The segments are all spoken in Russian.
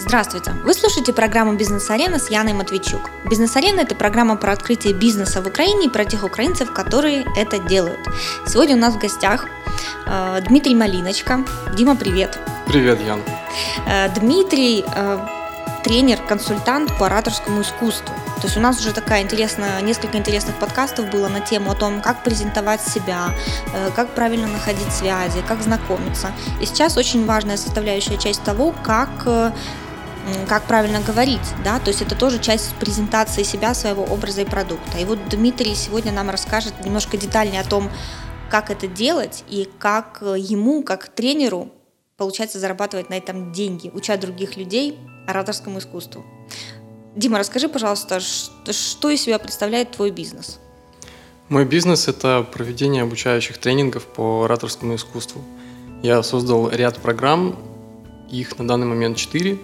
Здравствуйте! Вы слушаете программу «Бизнес-арена» с Яной Матвейчук. «Бизнес-арена» – это программа про открытие бизнеса в Украине и про тех украинцев, которые это делают. Сегодня у нас в гостях э, Дмитрий Малиночка. Дима, привет! Привет, Ян! Э, Дмитрий э, тренер, консультант по ораторскому искусству. То есть у нас уже такая интересная, несколько интересных подкастов было на тему о том, как презентовать себя, э, как правильно находить связи, как знакомиться. И сейчас очень важная составляющая часть того, как э, как правильно говорить, да, то есть это тоже часть презентации себя, своего образа и продукта. И вот Дмитрий сегодня нам расскажет немножко детальнее о том, как это делать и как э, ему, как тренеру, получается зарабатывать на этом деньги, уча других людей ораторскому искусству. Дима, расскажи, пожалуйста, что из себя представляет твой бизнес? Мой бизнес – это проведение обучающих тренингов по ораторскому искусству. Я создал ряд программ, их на данный момент четыре.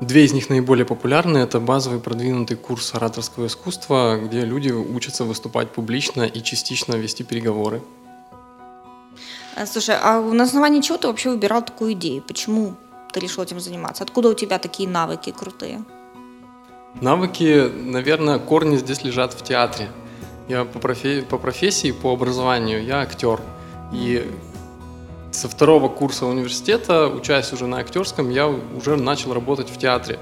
Две из них наиболее популярны. Это базовый продвинутый курс ораторского искусства, где люди учатся выступать публично и частично вести переговоры. А, слушай, а на основании чего ты вообще выбирал такую идею? Почему ты решил этим заниматься? Откуда у тебя такие навыки крутые? Навыки, наверное, корни здесь лежат в театре. Я по, профи- по профессии, по образованию, я актер. И со второго курса университета, учась уже на актерском, я уже начал работать в театре.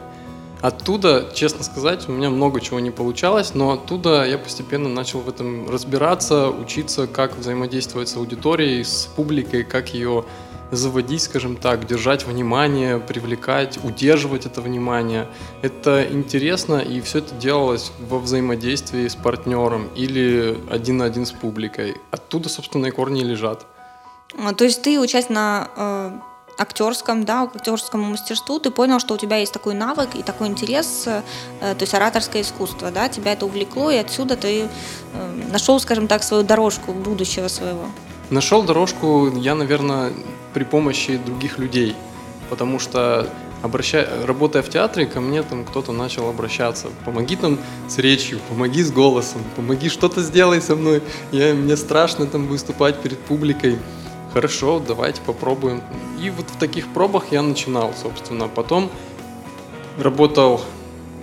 Оттуда, честно сказать, у меня много чего не получалось, но оттуда я постепенно начал в этом разбираться, учиться, как взаимодействовать с аудиторией, с публикой, как ее заводить, скажем так, держать внимание, привлекать, удерживать это внимание. Это интересно, и все это делалось во взаимодействии с партнером или один на один с публикой. Оттуда, собственно, и корни лежат. А, то есть ты, учась на э, актерском, да, актерскому мастерству, ты понял, что у тебя есть такой навык и такой интерес, э, то есть ораторское искусство, да, тебя это увлекло, и отсюда ты э, нашел, скажем так, свою дорожку будущего своего. Нашел дорожку я, наверное, при помощи других людей, потому что обращая, работая в театре, ко мне там кто-то начал обращаться. Помоги там с речью, помоги с голосом, помоги что-то сделай со мной. Я, мне страшно там выступать перед публикой. Хорошо, давайте попробуем. И вот в таких пробах я начинал, собственно. Потом работал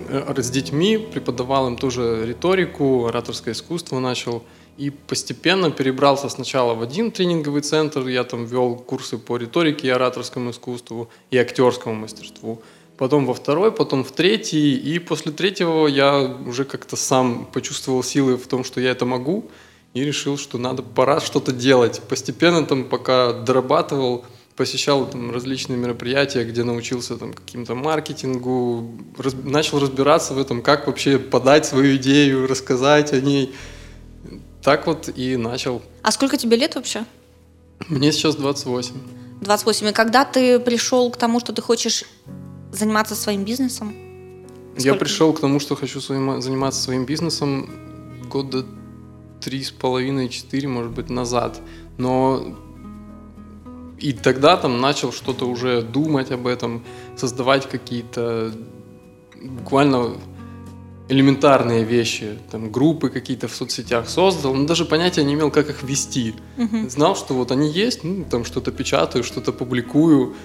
э, с детьми, преподавал им тоже риторику, ораторское искусство начал. И постепенно перебрался сначала в один тренинговый центр, я там вел курсы по риторике и ораторскому искусству и актерскому мастерству. Потом во второй, потом в третий, и после третьего я уже как-то сам почувствовал силы в том, что я это могу, и решил, что надо, пора что-то делать. Постепенно там, пока дорабатывал, посещал там различные мероприятия, где научился там каким-то маркетингу, раз, начал разбираться в этом, как вообще подать свою идею, рассказать о ней. Так вот и начал. А сколько тебе лет вообще? Мне сейчас 28. 28. И когда ты пришел к тому, что ты хочешь заниматься своим бизнесом? Сколько? Я пришел к тому, что хочу своим, заниматься своим бизнесом года три с половиной, четыре, может быть, назад. Но и тогда там начал что-то уже думать об этом, создавать какие-то буквально элементарные вещи, там группы какие-то в соцсетях создал, но даже понятия не имел, как их вести. Uh-huh. Знал, что вот они есть, ну, там что-то печатаю, что-то публикую,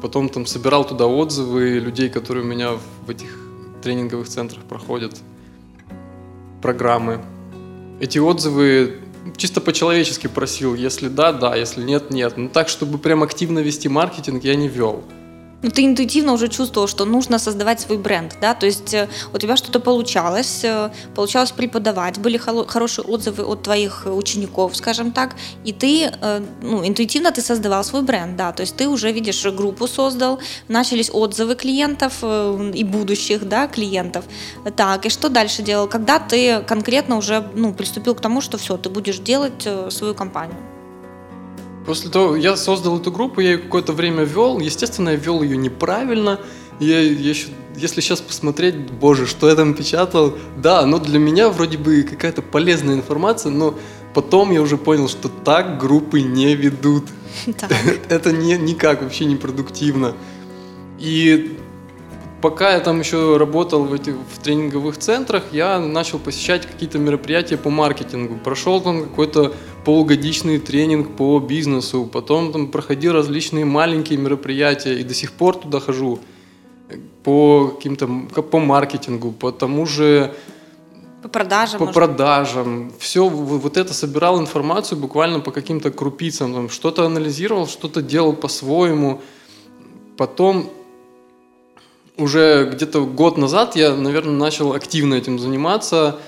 потом там собирал туда отзывы людей, которые у меня в этих тренинговых центрах проходят, программы. Эти отзывы чисто по-человечески просил, если да, да, если нет, нет. Но так, чтобы прям активно вести маркетинг, я не вел ну, ты интуитивно уже чувствовал, что нужно создавать свой бренд, да, то есть э, у тебя что-то получалось, э, получалось преподавать, были хорошие отзывы от твоих учеников, скажем так, и ты, э, ну, интуитивно ты создавал свой бренд, да, то есть ты уже, видишь, группу создал, начались отзывы клиентов и будущих, да, клиентов, так, и что дальше делал, когда ты конкретно уже, ну, приступил к тому, что все, ты будешь делать свою компанию? После того, я создал эту группу, я ее какое-то время вел. Естественно, я вел ее неправильно. Я, я еще, если сейчас посмотреть, боже, что я там печатал, да, но для меня вроде бы какая-то полезная информация, но потом я уже понял, что так группы не ведут. Это не, никак вообще не продуктивно. И пока я там еще работал в этих в тренинговых центрах, я начал посещать какие-то мероприятия по маркетингу. Прошел там какой-то полугодичный тренинг по бизнесу, потом там проходил различные маленькие мероприятия и до сих пор туда хожу. по каким-то по маркетингу, по тому же по продажам. По может. продажам. Все, вот это собирал информацию буквально по каким-то крупицам. Что-то анализировал, что-то делал по-своему. Потом уже где-то год назад я, наверное, начал активно этим заниматься.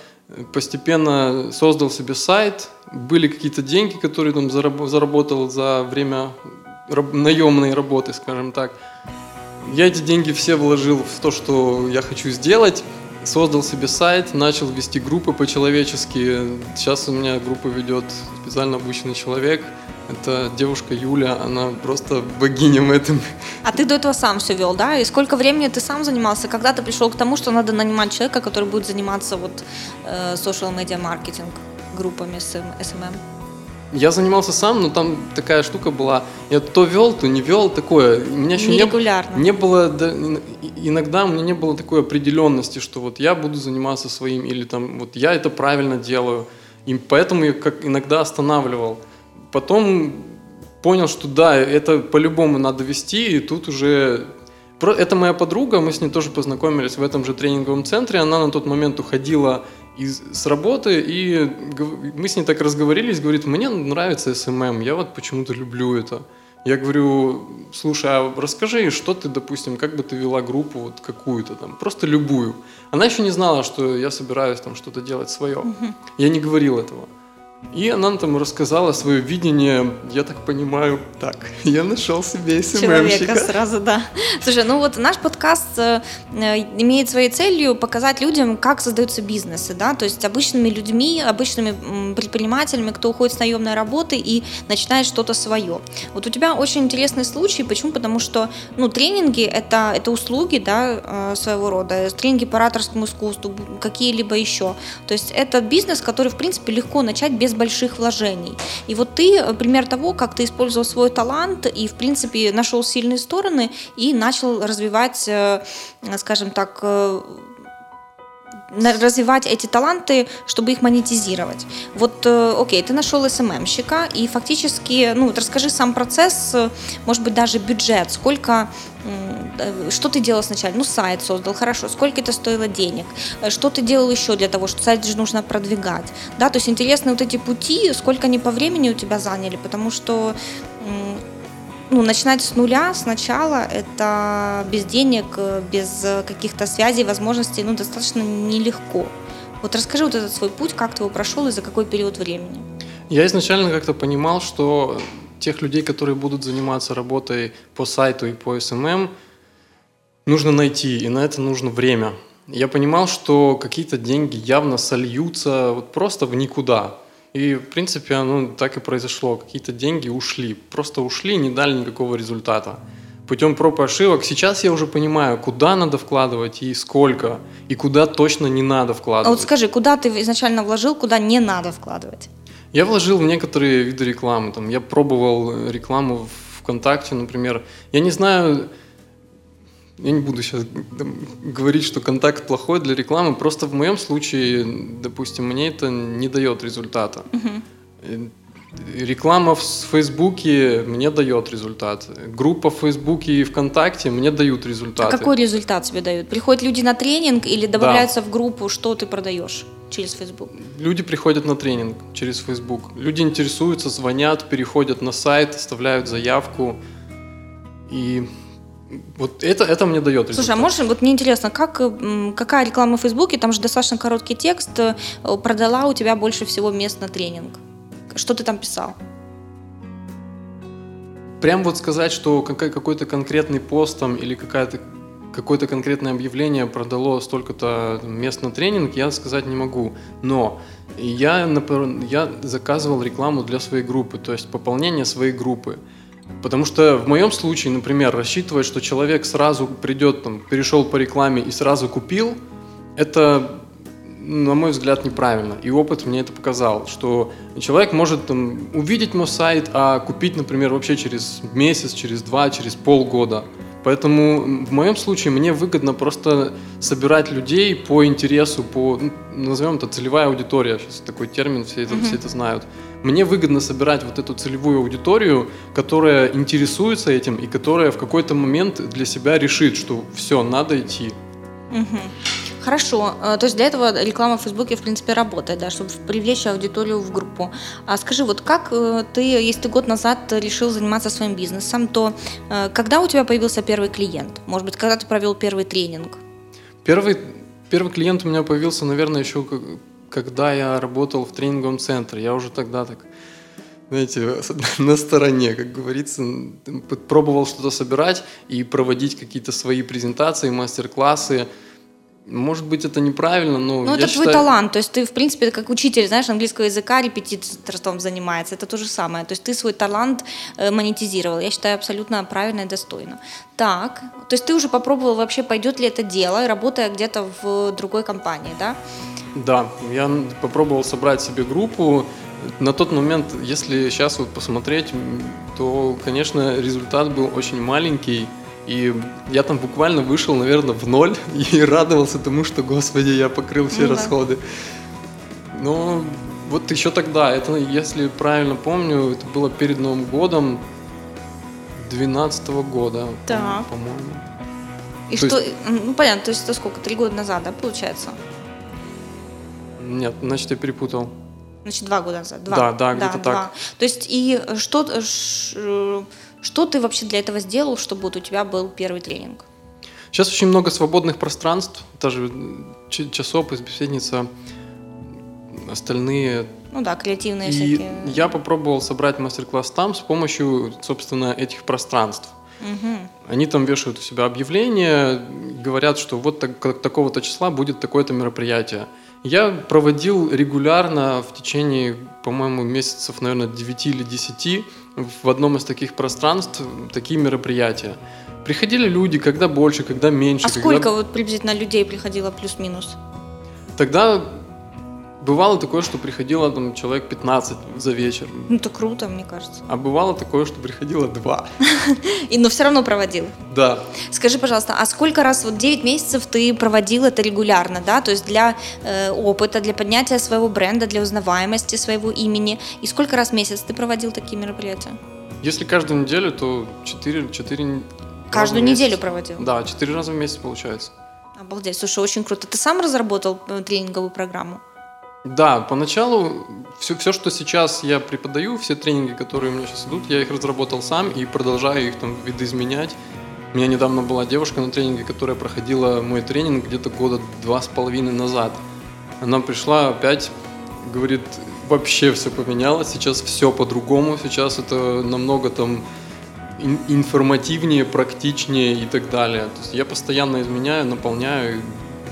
Постепенно создал себе сайт. Были какие-то деньги, которые там заработал за время наемной работы, скажем так. Я эти деньги все вложил в то, что я хочу сделать создал себе сайт, начал вести группы по-человечески. Сейчас у меня группу ведет специально обученный человек. Это девушка Юля, она просто богиня в этом. А ты до этого сам все вел, да? И сколько времени ты сам занимался? Когда ты пришел к тому, что надо нанимать человека, который будет заниматься вот э, social media маркетинг группами с SMM? Я занимался сам, но там такая штука была. Я то вел, то не вел, такое. У меня еще не, не было, да, иногда у меня не было такой определенности, что вот я буду заниматься своим, или там вот я это правильно делаю. И поэтому я как иногда останавливал. Потом понял, что да, это по-любому надо вести, и тут уже это моя подруга, мы с ней тоже познакомились в этом же тренинговом центре. Она на тот момент уходила из, с работы, и мы с ней так разговорились, говорит, мне нравится SMM, я вот почему-то люблю это. Я говорю, слушай, а расскажи, что ты, допустим, как бы ты вела группу вот какую-то там, просто любую. Она еще не знала, что я собираюсь там что-то делать свое. Я не говорил этого. И она там рассказала свое видение, я так понимаю, так, я нашел себе СММщика. Человека сразу, да. Слушай, ну вот наш подкаст э, э, имеет своей целью показать людям, как создаются бизнесы, да, то есть обычными людьми, обычными предпринимателями, кто уходит с наемной работы и начинает что-то свое. Вот у тебя очень интересный случай, почему? Потому что, ну, тренинги это, это услуги, да, э, своего рода, тренинги по ораторскому искусству, какие-либо еще. То есть это бизнес, который, в принципе, легко начать без больших вложений. И вот ты э, пример того, как ты использовал свой талант и, в принципе, нашел сильные стороны и начал развивать, э, скажем так, э, развивать эти таланты, чтобы их монетизировать. Вот, окей, ты нашел СММщика, и фактически, ну, вот расскажи сам процесс, может быть, даже бюджет, сколько Э, что ты делал сначала? Ну, сайт создал, хорошо. Сколько это стоило денег? Э, что ты делал еще для того, что сайт же нужно продвигать? Да, то есть интересны вот эти пути, сколько они по времени у тебя заняли, потому что ну, начинать с нуля, сначала, это без денег, без каких-то связей, возможностей, ну, достаточно нелегко. Вот расскажи вот этот свой путь, как ты его прошел и за какой период времени? Я изначально как-то понимал, что тех людей, которые будут заниматься работой по сайту и по SMM, нужно найти, и на это нужно время. Я понимал, что какие-то деньги явно сольются вот просто в никуда. И, в принципе, оно так и произошло. Какие-то деньги ушли. Просто ушли, не дали никакого результата. Путем проб и ошибок. Сейчас я уже понимаю, куда надо вкладывать и сколько, и куда точно не надо вкладывать. А вот скажи, куда ты изначально вложил, куда не надо вкладывать? Я вложил в некоторые виды рекламы. Там, я пробовал рекламу в ВКонтакте, например. Я не знаю, я не буду сейчас говорить, что контакт плохой для рекламы. Просто в моем случае, допустим, мне это не дает результата. Угу. Реклама в Фейсбуке мне дает результат. Группа в Фейсбуке и ВКонтакте мне дают результаты. А какой результат тебе дают? Приходят люди на тренинг или добавляются да. в группу, что ты продаешь через Facebook? Люди приходят на тренинг через Facebook. Люди интересуются, звонят, переходят на сайт, оставляют заявку. И вот это, это мне дает результат. Слушай, а можешь, вот мне интересно, как, какая реклама в Фейсбуке, там же достаточно короткий текст, э, продала у тебя больше всего мест на тренинг? Что ты там писал? Прям вот сказать, что какой-то конкретный пост там или какая-то какое-то конкретное объявление продало столько-то мест на тренинг, я сказать не могу. Но я, я заказывал рекламу для своей группы, то есть пополнение своей группы. Потому что в моем случае, например, рассчитывать, что человек сразу придет, там, перешел по рекламе и сразу купил, это на мой взгляд, неправильно. И опыт мне это показал, что человек может там, увидеть мой сайт, а купить, например, вообще через месяц, через два, через полгода. Поэтому в моем случае мне выгодно просто собирать людей по интересу, по, ну, назовем это целевая аудитория, сейчас такой термин, все это, mm-hmm. все это знают. Мне выгодно собирать вот эту целевую аудиторию, которая интересуется этим и которая в какой-то момент для себя решит, что все, надо идти. Угу. Хорошо, э, то есть для этого реклама в Фейсбуке, в принципе, работает, да, чтобы привлечь аудиторию в группу. А скажи, вот как э, ты, если ты год назад решил заниматься своим бизнесом, то э, когда у тебя появился первый клиент? Может быть, когда ты провел первый тренинг? Первый, первый клиент у меня появился, наверное, еще когда я работал в тренинговом центре. Я уже тогда так знаете, на стороне, как говорится, пробовал что-то собирать и проводить какие-то свои презентации, мастер-классы. Может быть, это неправильно, но Ну, это считаю... твой талант. То есть ты, в принципе, как учитель, знаешь, английского языка репетиторством занимается. Это то же самое. То есть ты свой талант э, монетизировал. Я считаю, абсолютно правильно и достойно. Так, то есть ты уже попробовал вообще, пойдет ли это дело, работая где-то в другой компании, да? Да, я попробовал собрать себе группу. На тот момент, если сейчас вот посмотреть, то, конечно, результат был очень маленький. И я там буквально вышел, наверное, в ноль и радовался тому, что, господи, я покрыл все ну, расходы. Да. Но вот еще тогда, это, если правильно помню, это было перед Новым годом 12 года, да. по-моему. И то что, есть... ну понятно, то есть это сколько, три года назад, да, получается? Нет, значит, я перепутал. Значит, два года назад. Два. Да, да, где-то да, так. То есть и что, что ты вообще для этого сделал, чтобы вот у тебя был первый тренинг? Сейчас очень много свободных пространств, даже часопись, беседница, остальные. Ну да, креативные и всякие. Я попробовал собрать мастер-класс там с помощью, собственно, этих пространств. Угу. Они там вешают у себя объявления, говорят, что вот так, такого-то числа будет такое-то мероприятие. Я проводил регулярно в течение, по-моему, месяцев, наверное, 9 или 10 в одном из таких пространств такие мероприятия. Приходили люди, когда больше, когда меньше. А когда... сколько вот приблизительно людей приходило плюс-минус? Тогда Бывало такое, что приходило там человек 15 за вечер. Ну, это круто, мне кажется. А бывало такое, что приходило два. И, но все равно проводил? Да. Скажи, пожалуйста, а сколько раз, вот 9 месяцев ты проводил это регулярно, да, то есть для э, опыта, для поднятия своего бренда, для узнаваемости своего имени, и сколько раз в месяц ты проводил такие мероприятия? Если каждую неделю, то 4, 4 Каждую неделю проводил? Да, 4 раза в месяц получается. Обалдеть, слушай, очень круто. Ты сам разработал э, тренинговую программу? Да, поначалу все, все, что сейчас я преподаю, все тренинги, которые у меня сейчас идут, я их разработал сам и продолжаю их там видоизменять. У меня недавно была девушка на тренинге, которая проходила мой тренинг где-то года два с половиной назад. Она пришла опять, говорит, вообще все поменялось, сейчас все по-другому, сейчас это намного там информативнее, практичнее и так далее. То есть я постоянно изменяю, наполняю,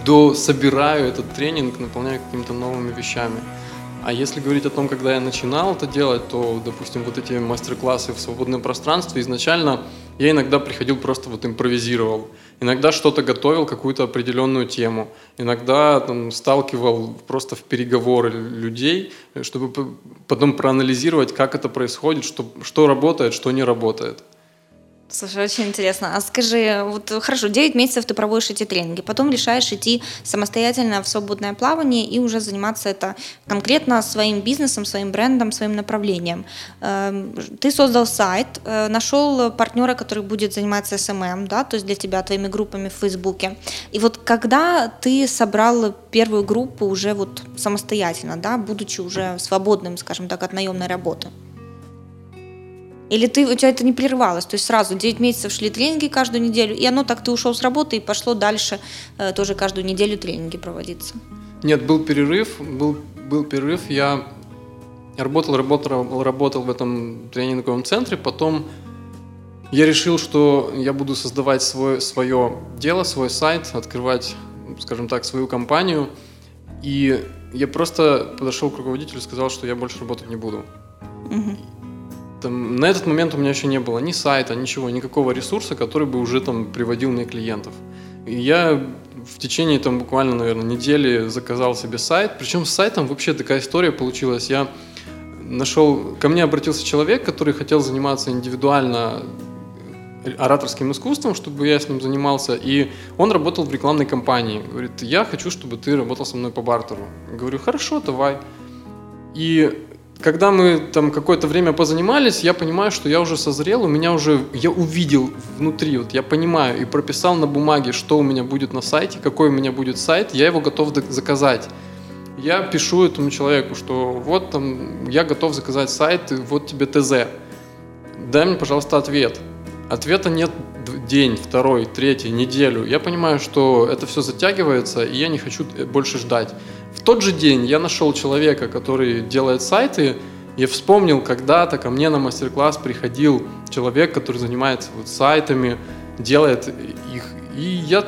до собираю этот тренинг, наполняю какими-то новыми вещами. А если говорить о том, когда я начинал это делать, то, допустим, вот эти мастер-классы в свободном пространстве, изначально я иногда приходил просто вот импровизировал. Иногда что-то готовил, какую-то определенную тему. Иногда там, сталкивал просто в переговоры людей, чтобы потом проанализировать, как это происходит, что, что работает, что не работает. Слушай, очень интересно. А скажи, вот хорошо, 9 месяцев ты проводишь эти тренинги, потом решаешь идти самостоятельно в свободное плавание и уже заниматься это конкретно своим бизнесом, своим брендом, своим направлением. Эм, ты создал сайт, э, нашел партнера, который будет заниматься SMM, да, то есть для тебя, твоими группами в Фейсбуке. И вот когда ты собрал первую группу уже вот самостоятельно, да, будучи уже свободным, скажем так, от наемной работы? Или ты, у тебя это не прерывалось? То есть сразу 9 месяцев шли тренинги каждую неделю, и оно так, ты ушел с работы и пошло дальше э, тоже каждую неделю тренинги проводиться? Нет, был перерыв, был, был перерыв, я работал, работал, работал в этом тренинговом центре, потом я решил, что я буду создавать свой, свое дело, свой сайт, открывать, скажем так, свою компанию, и я просто подошел к руководителю и сказал, что я больше работать не буду. Угу там, на этот момент у меня еще не было ни сайта, ничего, никакого ресурса, который бы уже там приводил мне клиентов. И я в течение там буквально, наверное, недели заказал себе сайт. Причем с сайтом вообще такая история получилась. Я нашел, ко мне обратился человек, который хотел заниматься индивидуально ораторским искусством, чтобы я с ним занимался. И он работал в рекламной кампании. Говорит, я хочу, чтобы ты работал со мной по бартеру. Говорю, хорошо, давай. И когда мы там какое-то время позанимались, я понимаю, что я уже созрел, у меня уже, я увидел внутри, вот я понимаю и прописал на бумаге, что у меня будет на сайте, какой у меня будет сайт, я его готов заказать. Я пишу этому человеку, что вот там, я готов заказать сайт, вот тебе ТЗ. Дай мне, пожалуйста, ответ. Ответа нет день, второй, третий, неделю. Я понимаю, что это все затягивается, и я не хочу э, больше ждать. В тот же день я нашел человека, который делает сайты. Я вспомнил, когда-то ко мне на мастер-класс приходил человек, который занимается вот сайтами, делает их. И я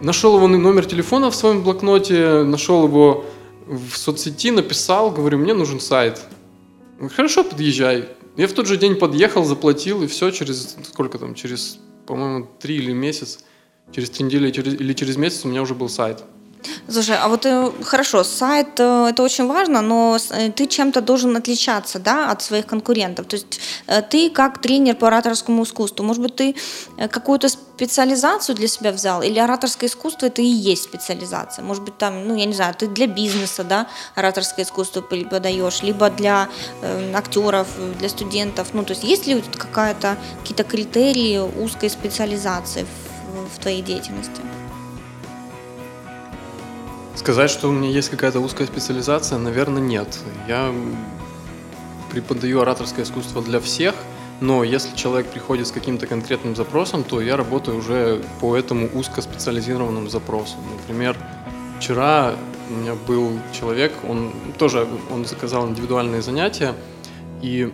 нашел его номер телефона в своем блокноте, нашел его в соцсети, написал, говорю, мне нужен сайт. Хорошо, подъезжай. Я в тот же день подъехал, заплатил, и все, через сколько там, через, по-моему, три или месяц, через три недели или через месяц у меня уже был сайт. Слушай, а вот э, хорошо, сайт э, это очень важно, но э, ты чем-то должен отличаться, да, от своих конкурентов. То есть ты как тренер по ораторскому искусству, может быть, ты какую-то специализацию для себя взял, или ораторское искусство это и есть специализация. Может быть, там, ну, я не знаю, ты для бизнеса, да, ораторское искусство подаешь, либо для э, актеров, для студентов. Ну, то есть есть ли какая-то какие-то критерии узкой специализации в, в твоей деятельности? Сказать, что у меня есть какая-то узкая специализация, наверное, нет. Я преподаю ораторское искусство для всех, но если человек приходит с каким-то конкретным запросом, то я работаю уже по этому узкоспециализированному запросу. Например, вчера у меня был человек, он тоже он заказал индивидуальные занятия, и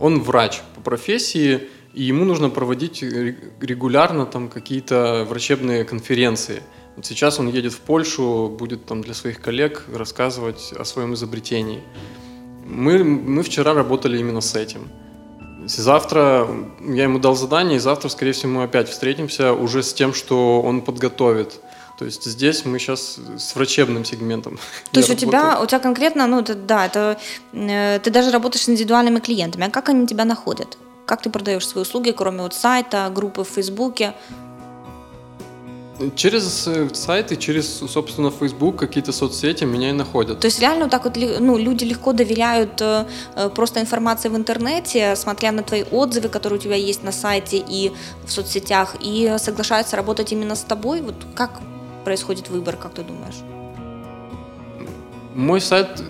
он врач по профессии, и ему нужно проводить регулярно там какие-то врачебные конференции – сейчас он едет в Польшу, будет там для своих коллег рассказывать о своем изобретении. Мы, мы вчера работали именно с этим. Завтра я ему дал задание, и завтра, скорее всего, мы опять встретимся уже с тем, что он подготовит. То есть здесь мы сейчас с врачебным сегментом. То есть у тебя, у тебя конкретно, ну это, да, это э, ты даже работаешь с индивидуальными клиентами. А как они тебя находят? Как ты продаешь свои услуги, кроме вот сайта, группы в Фейсбуке? Через э, сайты, через, собственно, Facebook, какие-то соцсети меня и находят. То есть реально так вот ну, люди легко доверяют э, э, просто информации в интернете, смотря на твои отзывы, которые у тебя есть на сайте и в соцсетях, и соглашаются работать именно с тобой. Вот как происходит выбор, как ты думаешь? Мой сайт,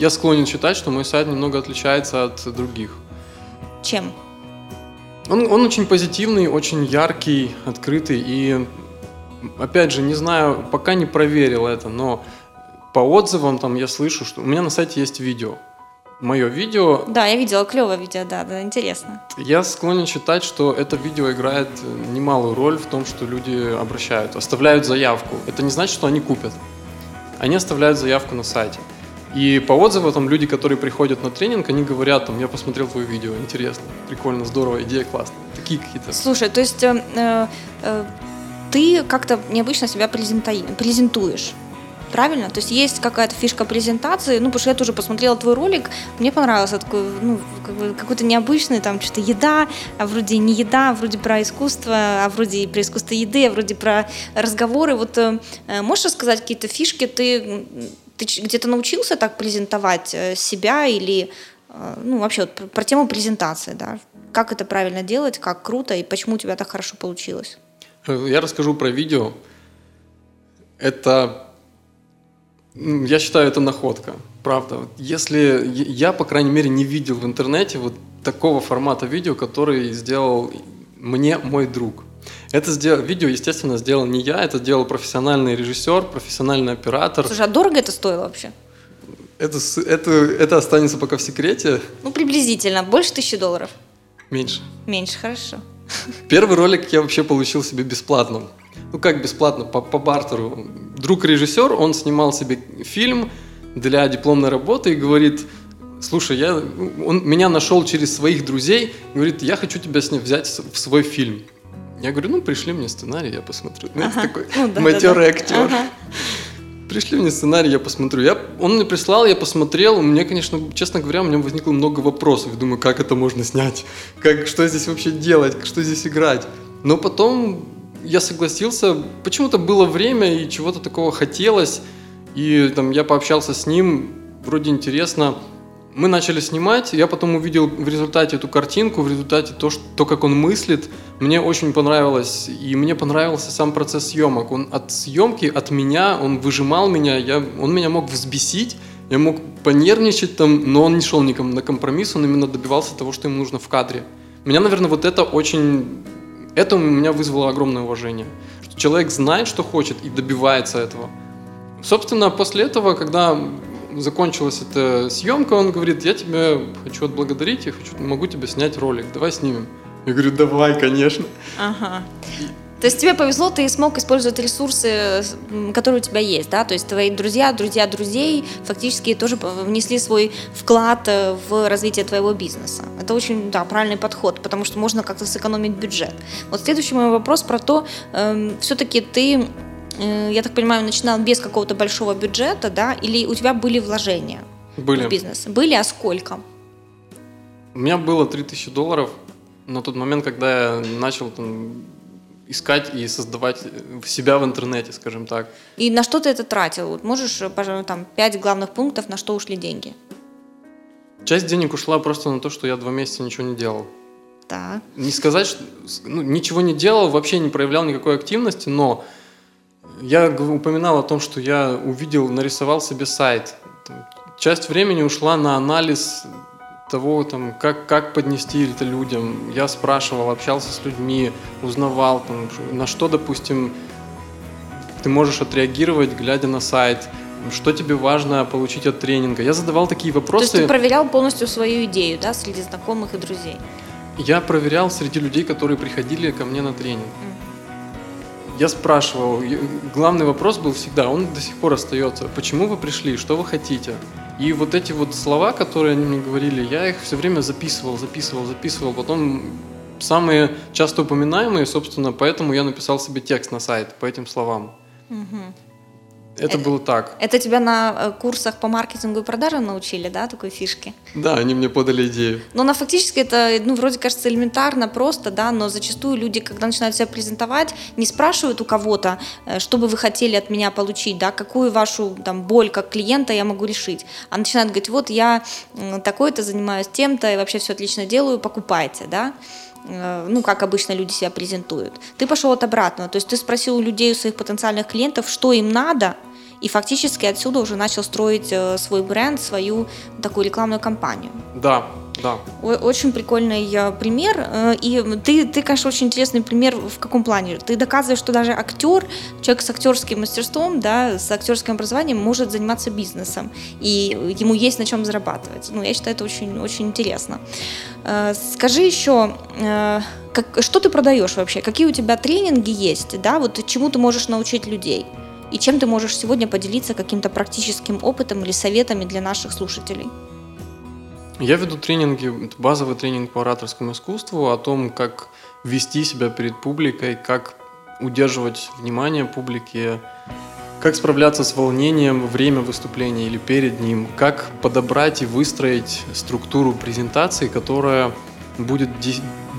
я склонен считать, что мой сайт немного отличается от других. Чем? Он, он очень позитивный, очень яркий, открытый и опять же, не знаю, пока не проверил это, но по отзывам там я слышу, что у меня на сайте есть видео. Мое видео... Да, я видела клевое видео, да, да, интересно. Я склонен считать, что это видео играет немалую роль в том, что люди обращают, оставляют заявку. Это не значит, что они купят. Они оставляют заявку на сайте. И по отзывам там люди, которые приходят на тренинг, они говорят, там, я посмотрел твое видео, интересно, прикольно, здорово, идея классная. Такие какие-то. Слушай, то есть э, э, ты как-то необычно себя презентуешь. Правильно? То есть есть какая-то фишка презентации, ну, потому что я тоже посмотрела твой ролик, мне понравился такой, ну, какой-то необычный, там, что-то еда, а вроде не еда, а вроде про искусство, а вроде про искусство еды, а вроде про разговоры. Вот э, можешь рассказать какие-то фишки? Ты, ты где-то научился так презентовать э, себя или, э, ну, вообще вот про, про тему презентации, да? Как это правильно делать, как круто и почему у тебя так хорошо получилось? Я расскажу про видео. Это, я считаю, это находка, правда. Если я, по крайней мере, не видел в интернете вот такого формата видео, который сделал мне мой друг. Это сделал, видео, естественно, сделал не я, это сделал профессиональный режиссер, профессиональный оператор. Слушай, а дорого это стоило вообще? Это, это, это останется пока в секрете. Ну, приблизительно. Больше тысячи долларов? Меньше. Меньше, хорошо. Первый ролик я вообще получил себе бесплатно. Ну как бесплатно, по, по бартеру. Друг режиссер, он снимал себе фильм для дипломной работы и говорит, слушай, я, он меня нашел через своих друзей, говорит, я хочу тебя с ним взять в свой фильм. Я говорю, ну пришли мне сценарий, я посмотрю. Ну, ага. это такой ну, да, матерый да, да. актер. Ага. Пришли мне сценарий, я посмотрю. Я, он мне прислал, я посмотрел. Меня, конечно, честно говоря, у меня возникло много вопросов. Думаю, как это можно снять? Как, что здесь вообще делать? Что здесь играть? Но потом я согласился. Почему-то было время и чего-то такого хотелось. И там я пообщался с ним, вроде интересно. Мы начали снимать, я потом увидел в результате эту картинку, в результате то, что, то как он мыслит. Мне очень понравилось, и мне понравился сам процесс съемок. Он от съемки, от меня, он выжимал меня, я, он меня мог взбесить, я мог понервничать там, но он не шел никому на компромисс, он именно добивался того, что ему нужно в кадре. Меня, наверное, вот это очень... Это у меня вызвало огромное уважение. Что человек знает, что хочет и добивается этого. Собственно, после этого, когда закончилась эта съемка, он говорит, я тебя хочу отблагодарить, я хочу, могу тебе снять ролик, давай снимем. Я говорю, давай, конечно. Ага. То есть тебе повезло, ты смог использовать ресурсы, которые у тебя есть, да, то есть твои друзья, друзья друзей фактически тоже внесли свой вклад э, в развитие твоего бизнеса. Это очень, да, правильный подход, потому что можно как-то сэкономить бюджет. Вот следующий мой вопрос про то, э, эм, все-таки ты я так понимаю, начинал без какого-то большого бюджета, да, или у тебя были вложения были. в бизнес? Были, а сколько? У меня было 3000 долларов на тот момент, когда я начал там, искать и создавать себя в интернете, скажем так. И на что ты это тратил? Вот можешь, пожалуй, там, пять главных пунктов, на что ушли деньги? Часть денег ушла просто на то, что я два месяца ничего не делал. Так. Не сказать, что ну, ничего не делал, вообще не проявлял никакой активности, но я упоминал о том, что я увидел, нарисовал себе сайт. Часть времени ушла на анализ того, там, как, как поднести это людям. Я спрашивал, общался с людьми, узнавал, там, на что, допустим, ты можешь отреагировать, глядя на сайт, что тебе важно получить от тренинга. Я задавал такие вопросы. То есть ты проверял полностью свою идею, да, среди знакомых и друзей? Я проверял среди людей, которые приходили ко мне на тренинг. Я спрашивал, главный вопрос был всегда, он до сих пор остается, почему вы пришли, что вы хотите? И вот эти вот слова, которые они мне говорили, я их все время записывал, записывал, записывал, потом самые часто упоминаемые, собственно, поэтому я написал себе текст на сайт по этим словам. Угу. Это, это было так. Это тебя на э, курсах по маркетингу и продажам научили, да, такой фишки? Да, они мне подали идею. Но на фактически это, ну, вроде кажется элементарно, просто, да, но зачастую люди, когда начинают себя презентовать, не спрашивают у кого-то, э, что бы вы хотели от меня получить, да, какую вашу там боль как клиента я могу решить, а начинают говорить, вот я такой-то занимаюсь тем-то и вообще все отлично делаю, покупайте, да ну, как обычно люди себя презентуют. Ты пошел от обратного, то есть ты спросил у людей, у своих потенциальных клиентов, что им надо, и фактически отсюда уже начал строить э, свой бренд, свою такую рекламную кампанию. Да, да. Очень прикольный э, пример. Э, и ты, ты, конечно, очень интересный пример в каком плане? Ты доказываешь, что даже актер, человек с актерским мастерством, да, с актерским образованием может заниматься бизнесом. И ему есть на чем зарабатывать. Ну, я считаю, это очень, очень интересно. Скажи еще, как, что ты продаешь вообще? Какие у тебя тренинги есть? Да? Вот чему ты можешь научить людей? И чем ты можешь сегодня поделиться каким-то практическим опытом или советами для наших слушателей? Я веду тренинги, базовый тренинг по ораторскому искусству, о том, как вести себя перед публикой, как удерживать внимание публики, как справляться с волнением во время выступления или перед ним, как подобрать и выстроить структуру презентации, которая будет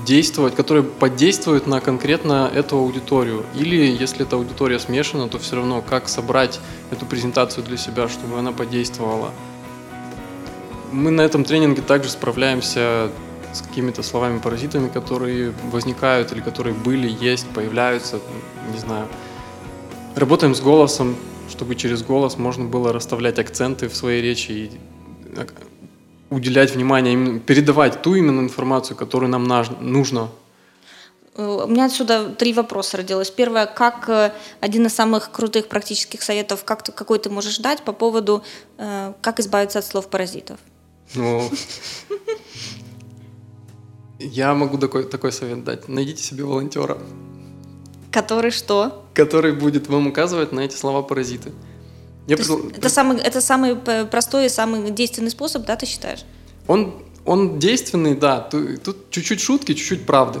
действовать, которые подействуют на конкретно эту аудиторию. Или если эта аудитория смешана, то все равно как собрать эту презентацию для себя, чтобы она подействовала. Мы на этом тренинге также справляемся с какими-то словами-паразитами, которые возникают или которые были, есть, появляются, не знаю. Работаем с голосом, чтобы через голос можно было расставлять акценты в своей речи и уделять внимание, передавать ту именно информацию, которую нам нужно. Э, у меня отсюда три вопроса родилось. Первое, как э, один из самых крутых практических советов, как, какой ты можешь дать по поводу, э, как избавиться от слов-паразитов? Ну, я могу такой, такой совет дать. Найдите себе волонтера. Который что? Который будет вам указывать на эти слова-паразиты. Я предл... это, самый, это самый простой и самый действенный способ, да, ты считаешь? Он, он действенный, да. Тут чуть-чуть шутки, чуть-чуть правды.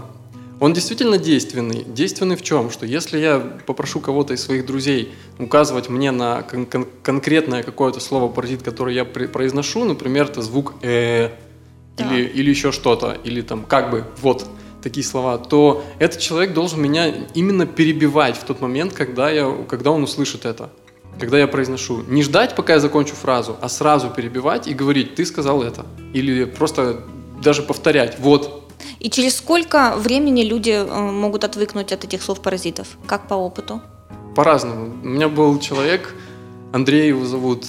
Он действительно действенный. Действенный в чем? Что если я попрошу кого-то из своих друзей указывать мне на кон- кон- конкретное какое-то слово паразит, которое я произношу, например, это звук э или, или еще что-то, или там как бы вот такие слова, то этот человек должен меня именно перебивать в тот момент, когда, я, когда он услышит это, когда я произношу. Не ждать, пока я закончу фразу, а сразу перебивать и говорить, ты сказал это. Или просто даже повторять, вот. И через сколько времени люди э, могут отвыкнуть от этих слов-паразитов? Как по опыту? По-разному. У меня был человек, Андрей его зовут,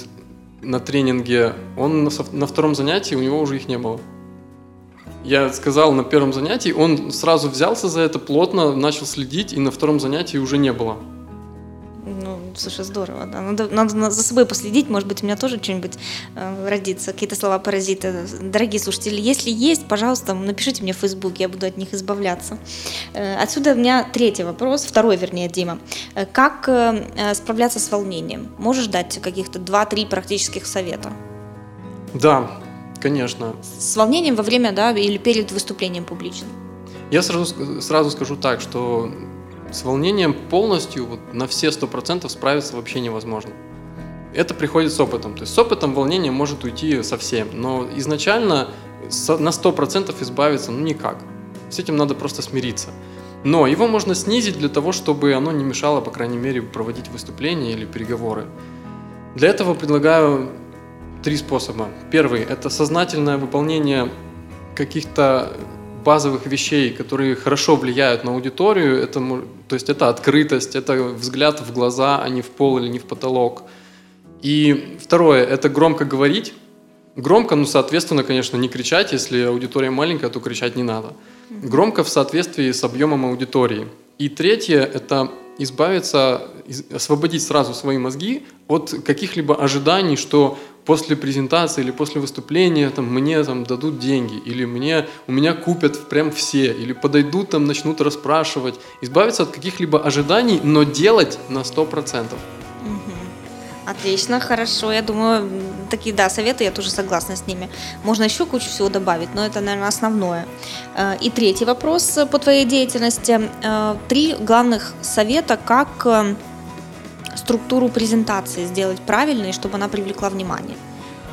на тренинге, он на втором занятии, у него уже их не было я сказал на первом занятии, он сразу взялся за это плотно, начал следить, и на втором занятии уже не было. Слушай, здорово, да. Надо, надо за собой последить, может быть, у меня тоже что-нибудь э, родится, какие-то слова паразиты. Дорогие слушатели, если есть, пожалуйста, напишите мне в Facebook, я буду от них избавляться. Э, отсюда у меня третий вопрос, второй, вернее, Дима. Э, как э, э справляться с волнением? Можешь дать каких-то два-три практических совета? Да, Конечно. С волнением во время, да, или перед выступлением публичным? Я сразу, сразу скажу так, что с волнением полностью вот, на все сто процентов справиться вообще невозможно. Это приходит с опытом. То есть с опытом волнение может уйти совсем, но изначально на сто процентов избавиться ну никак. С этим надо просто смириться. Но его можно снизить для того, чтобы оно не мешало, по крайней мере, проводить выступления или переговоры. Для этого предлагаю три способа. Первый – это сознательное выполнение каких-то базовых вещей, которые хорошо влияют на аудиторию. Это, то есть это открытость, это взгляд в глаза, а не в пол или не в потолок. И второе – это громко говорить. Громко, ну, соответственно, конечно, не кричать. Если аудитория маленькая, то кричать не надо. Громко в соответствии с объемом аудитории. И третье – это избавиться, освободить сразу свои мозги от каких-либо ожиданий, что после презентации или после выступления там, мне там, дадут деньги, или мне, у меня купят прям все, или подойдут, там, начнут расспрашивать. Избавиться от каких-либо ожиданий, но делать на 100%. Отлично, хорошо. Я думаю, такие, да, советы, я тоже согласна с ними. Можно еще кучу всего добавить, но это, наверное, основное. Э, и третий вопрос по твоей деятельности. Э, три главных совета, как э, структуру презентации сделать правильной, чтобы она привлекла внимание.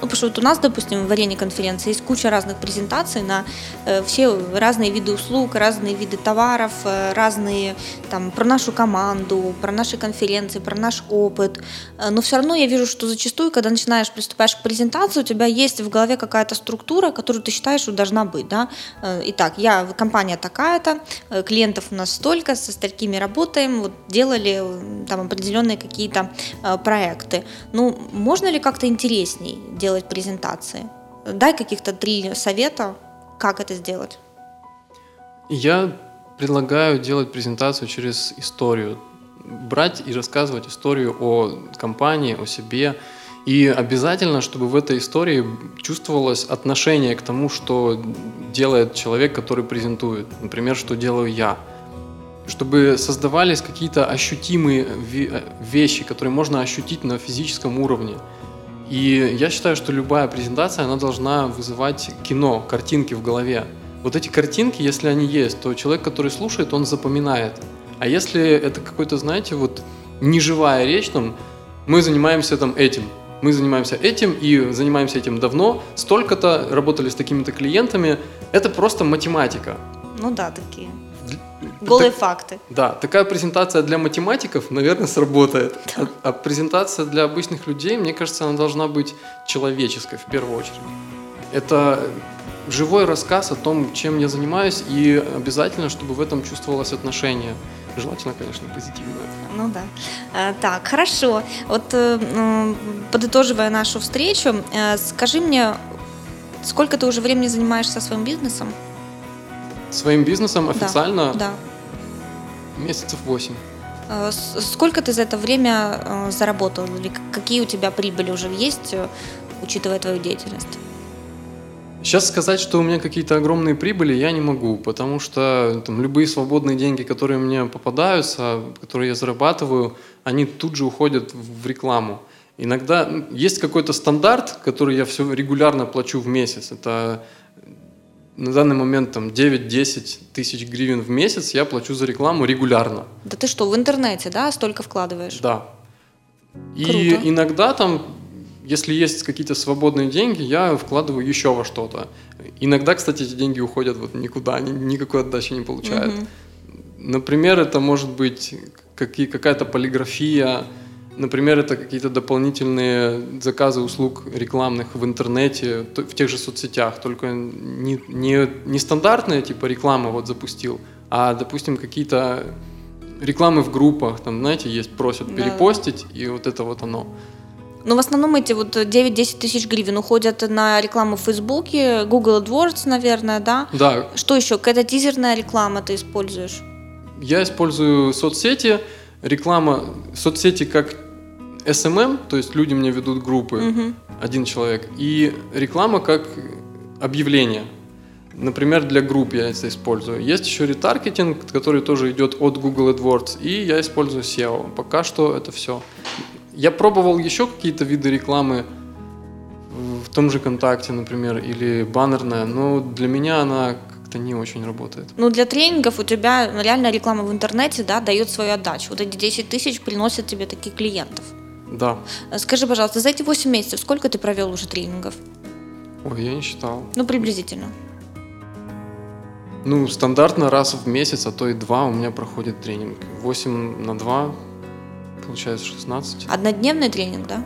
Ну, потому что вот у нас, допустим, в арене конференции есть куча разных презентаций на э, все разные виды услуг, разные виды товаров, э, разные там про нашу команду, про наши конференции, про наш опыт. Э, но все равно я вижу, что зачастую, когда начинаешь приступаешь к презентации, у тебя есть в голове какая-то структура, которую ты считаешь, что должна быть. Да? Э, итак, я, компания такая-то, э, клиентов у нас столько, со столькими работаем, вот делали э, там определенные какие-то э, проекты. Ну, можно ли как-то интересней делать делать презентации. Дай каких-то три совета, как это сделать. Я предлагаю делать презентацию через историю. Брать и рассказывать историю о компании, о себе. И обязательно, чтобы в этой истории чувствовалось отношение к тому, что делает человек, который презентует. Например, что делаю я. Чтобы создавались какие-то ощутимые вещи, которые можно ощутить на физическом уровне. И я считаю, что любая презентация, она должна вызывать кино, картинки в голове. Вот эти картинки, если они есть, то человек, который слушает, он запоминает. А если это какой-то, знаете, вот неживая речь, там, мы занимаемся там этим, мы занимаемся этим и занимаемся этим давно, столько-то, работали с такими-то клиентами, это просто математика. Ну да, такие. Голые так, факты. Да, такая презентация для математиков, наверное, сработает. А, а презентация для обычных людей, мне кажется, она должна быть человеческой в первую очередь. Это живой рассказ о том, чем я занимаюсь, и обязательно, чтобы в этом чувствовалось отношение. Желательно, конечно, позитивное. Ну да. А, так, хорошо. Вот э, подытоживая нашу встречу, э, скажи мне, сколько ты уже времени занимаешься своим бизнесом? Своим бизнесом официально? Да. да. Месяцев восемь. Э, сколько ты за это время э, заработал? Или какие у тебя прибыли уже есть, э, учитывая твою деятельность? Сейчас сказать, что у меня какие-то огромные прибыли, я не могу, потому что там, любые свободные деньги, которые мне попадаются, которые я зарабатываю, они тут же уходят в рекламу. Иногда есть какой-то стандарт, который я все регулярно плачу в месяц. Это на данный момент там 9-10 тысяч гривен в месяц я плачу за рекламу регулярно. Да ты что, в интернете, да, столько вкладываешь? Да. И Круто. иногда там, если есть какие-то свободные деньги, я вкладываю еще во что-то. Иногда, кстати, эти деньги уходят вот никуда, они никакой отдачи не получают. Мгм. Например, это может быть какие- какая-то полиграфия, например, это какие-то дополнительные заказы услуг рекламных в интернете, в тех же соцсетях, только не, не, не стандартные, типа рекламы вот запустил, а, допустим, какие-то рекламы в группах, там, знаете, есть, просят Да. перепостить, и вот это вот оно. Ну, в основном эти вот 9-10 тысяч гривен уходят на рекламу в Фейсбуке, Google AdWords, наверное, да? Да, Что еще? Какая-то тизерная реклама ты используешь? Я использую соцсети, реклама, соцсети как SMM, то есть люди мне ведут группы, Мгм. один человек, и реклама как объявление. Например, для групп я это использую. Есть еще ретаргетинг, который тоже идет от Google AdWords, и я использую SEO. Пока что это все. Я пробовал еще какие-то виды рекламы в том же ВКонтакте, например, или баннерная, но для меня она как-то не очень работает. Ну, для тренингов у тебя реально реклама в интернете, да, дает свою отдачу. Вот эти 10 тысяч приносят тебе таких клиентов. Да. Э, Скажи, пожалуйста, за эти 8 месяцев сколько ты провел уже тренингов? Ой, я не считал. Ну, приблизительно. Ну, стандартно раз в месяц, а то и два у меня проходит тренинг. 8 на 2, получается 16. Однодневный тренинг, да?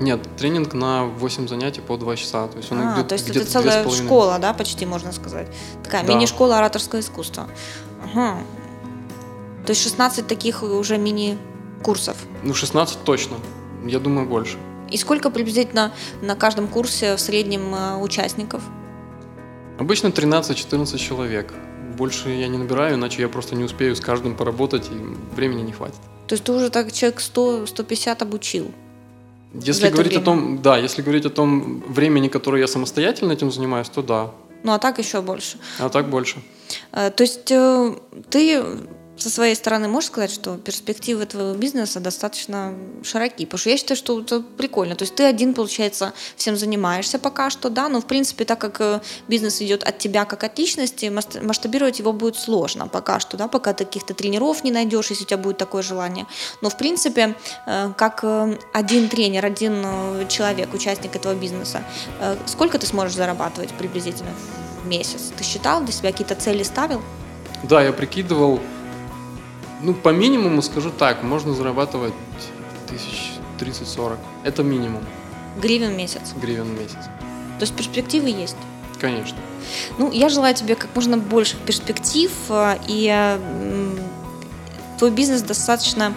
Нет, тренинг на 8 занятий по 2 часа. То есть он А, идет то есть это целая 2,5. школа, да, почти можно сказать. Такая Да. мини-школа ораторского искусства. Ага. То есть 16 таких уже мини-курсов. Ну, 16 точно. Я думаю, больше. И сколько приблизительно на каждом курсе в среднем э, участников? Обычно 13-14 человек. Больше я не набираю, иначе я просто не успею с каждым поработать, и времени не хватит. То есть ты уже так человек 100-150 обучил. Если говорить о время. том, да, если говорить о том времени, которое я самостоятельно этим занимаюсь, то да. Ну, а так еще больше. А так больше. Э, То есть э, ты со своей стороны можешь сказать, что перспективы твоего бизнеса достаточно широки? Потому что я считаю, что это прикольно. То есть ты один, получается, всем занимаешься пока что, да, но в принципе, так как э, бизнес идет от тебя как от личности, мас- масштабировать его будет сложно пока что, да, пока ты каких-то тренеров не найдешь, если у тебя будет такое желание. Но в принципе, э, как э, один тренер, один человек, участник этого бизнеса, сколько ты сможешь зарабатывать приблизительно в месяц? Ты считал для себя какие-то цели ставил? Да, я прикидывал, ну, по минимуму скажу так, можно зарабатывать тысяч 30-40. Это минимум Гривен в месяц. гривен в месяц. То есть перспективы есть. Конечно. Ну, я желаю тебе как можно больше перспектив, э, и твой бизнес достаточно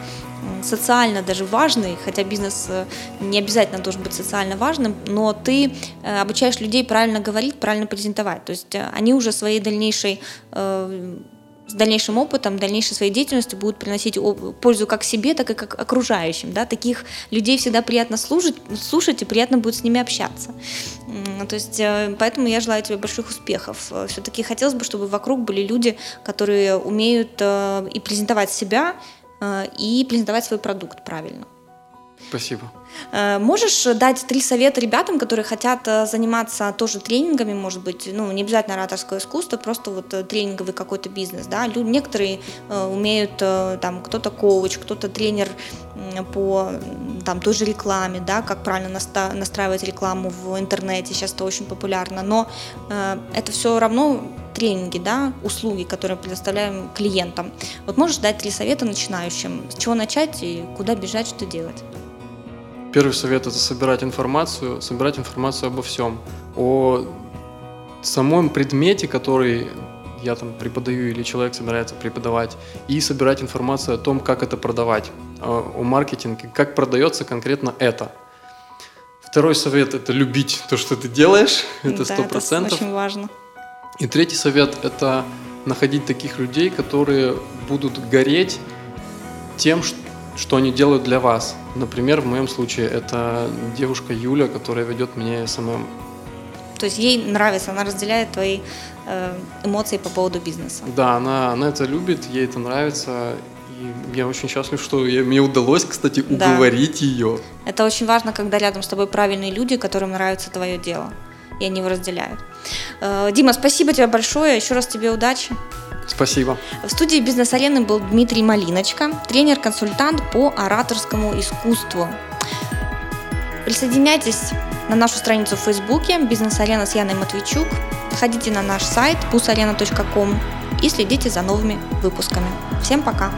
социально даже важный, хотя бизнес э, не обязательно должен быть социально важным, но ты э, обучаешь людей правильно говорить, правильно презентовать. То есть они уже своей дальнейшей с дальнейшим опытом, дальнейшей своей деятельностью будут приносить пользу как себе, так и как окружающим. Да? Таких людей всегда приятно слушать, слушать и приятно будет с ними общаться. То есть, э, поэтому я желаю тебе больших успехов. Все-таки хотелось бы, чтобы вокруг были люди, которые умеют э, и презентовать себя, э, и презентовать свой продукт правильно. Спасибо. Э, Можешь дать три совета ребятам, которые хотят э, заниматься тоже тренингами, может быть, ну, не обязательно ораторское искусство, просто вот э, тренинговый какой-то бизнес, да, Лю- некоторые умеют, там, кто-то коуч, кто-то тренер по там, той же рекламе, да, как правильно наста- настраивать рекламу в интернете, сейчас это очень популярно, но это все равно тренинги, да, услуги, которые предоставляем клиентам. Вот можешь дать три совета начинающим, с чего начать и куда бежать, что делать? Первый совет – это собирать информацию, собирать информацию обо всем. О самом предмете, который я там преподаю или человек собирается преподавать, и собирать информацию о том, как это продавать, о, маркетинге, как продается конкретно это. Второй совет – это любить то, что ты делаешь, это Да, сто процентов. очень важно. И третий совет – это находить таких людей, которые будут гореть тем, ш- что они делают для вас. Например, в моем случае это девушка Юля, которая ведет мне SMM. То есть ей нравится, она разделяет твои э, эмоции по поводу бизнеса. Да, она, она это любит, ей это нравится. И я очень счастлив, что я- мне удалось, кстати, Да. уговорить ее. Это очень важно, когда рядом с тобой правильные люди, которым нравится твое дело. и они его разделяют. Э, Дима, спасибо тебе большое, еще раз тебе удачи. Спасибо. В студии бизнес-арены был Дмитрий Малиночка, тренер-консультант по ораторскому искусству. Присоединяйтесь на нашу страницу в Фейсбуке «Бизнес-арена» с Яной Матвейчук. Заходите на наш сайт pusarena.com и следите за новыми выпусками. Всем пока!